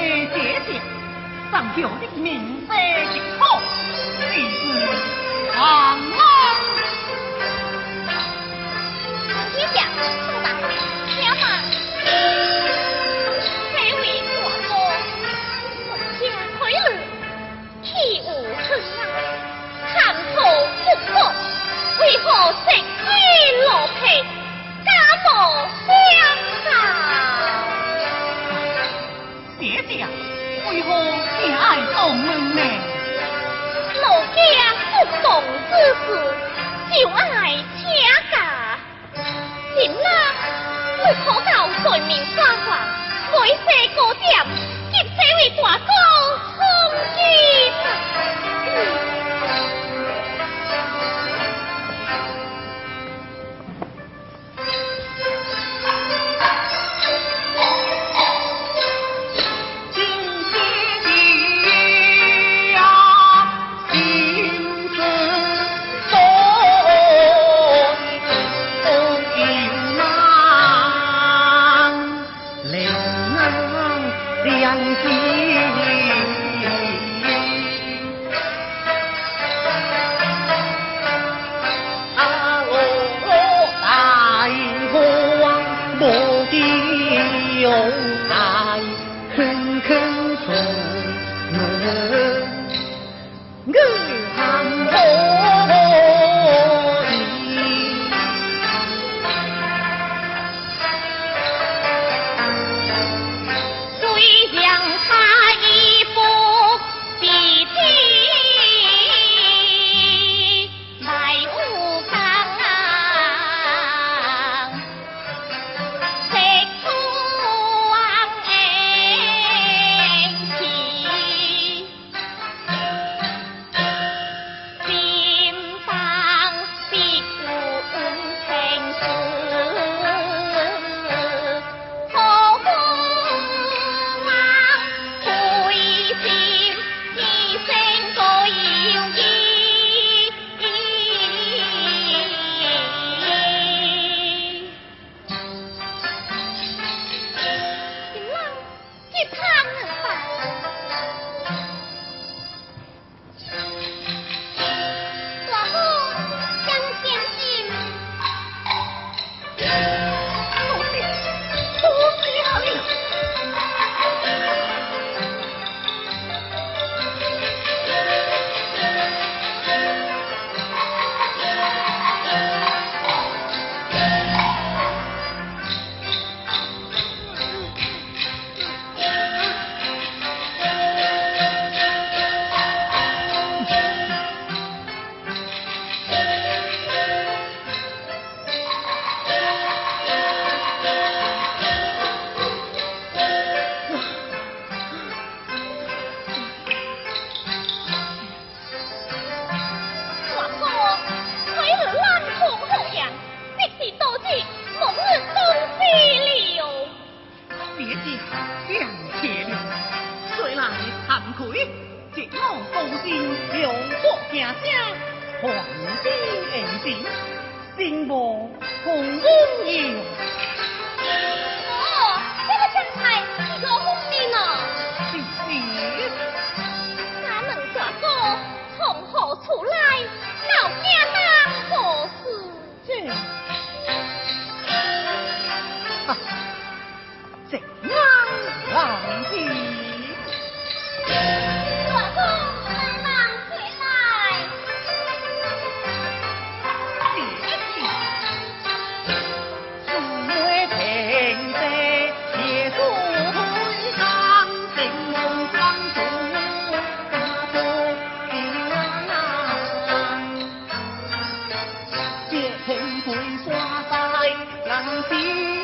姐姐，上表的名声极好，你是王老。Nhìn 大哥又爱哼哼。黄金银子，心无红温柔。في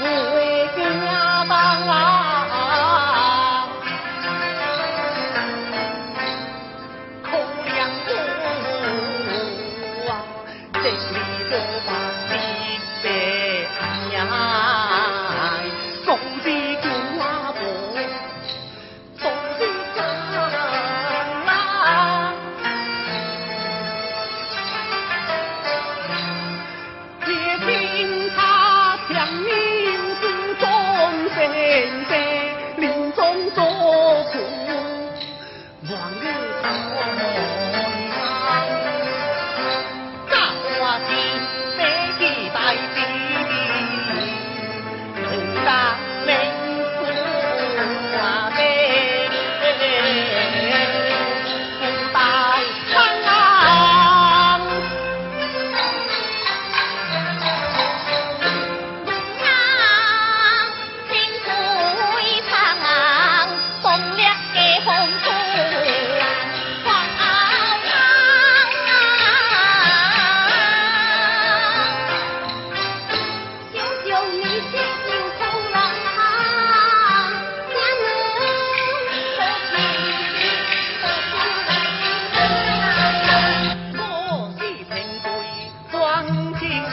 不为君呀、帮啊。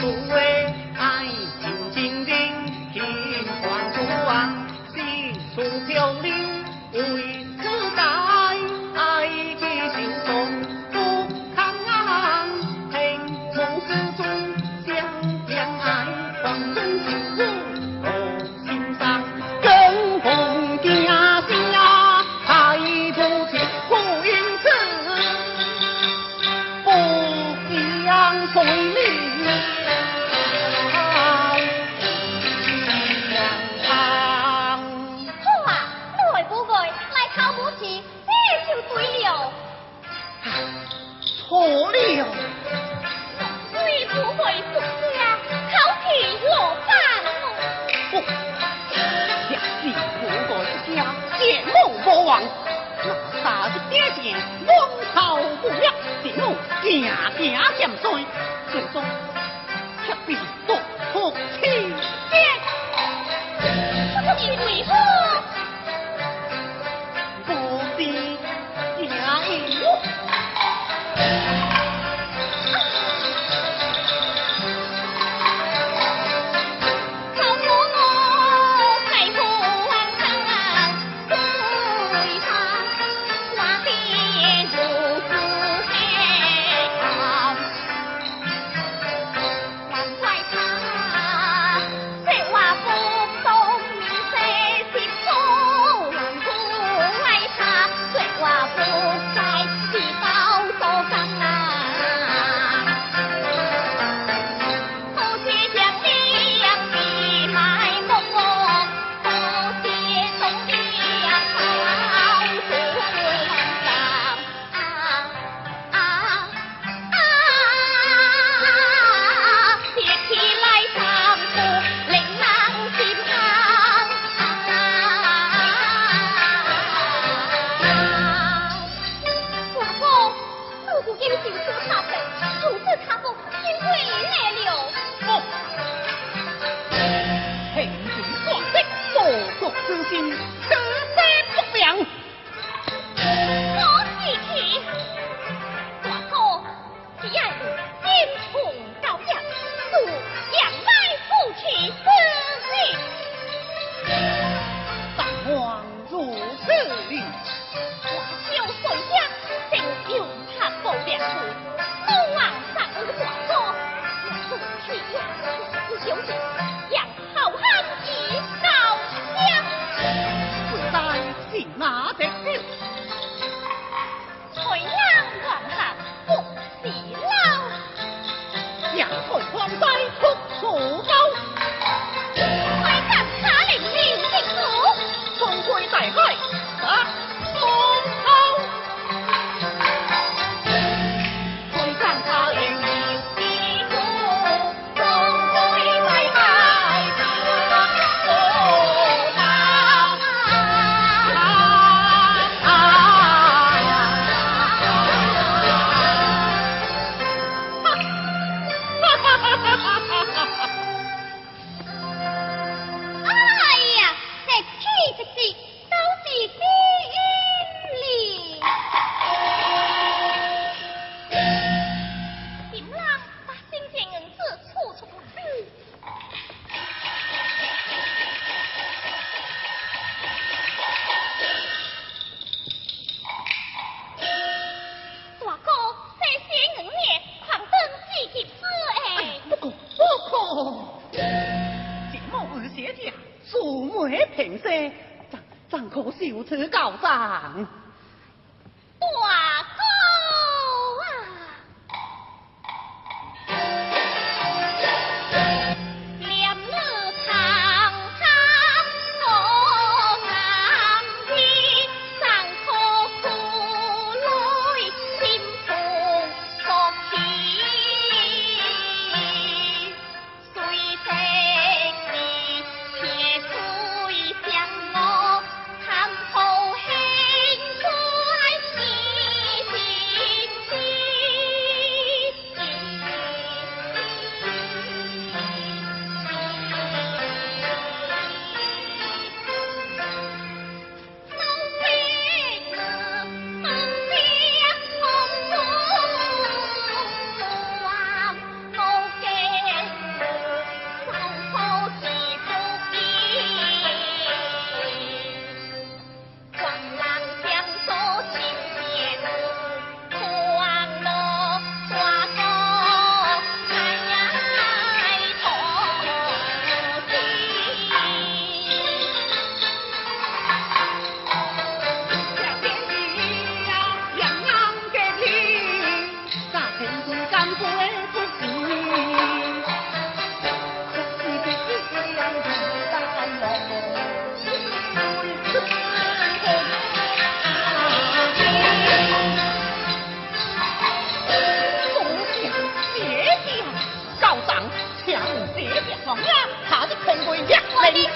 不为。我的学姐啊好的可以回家我的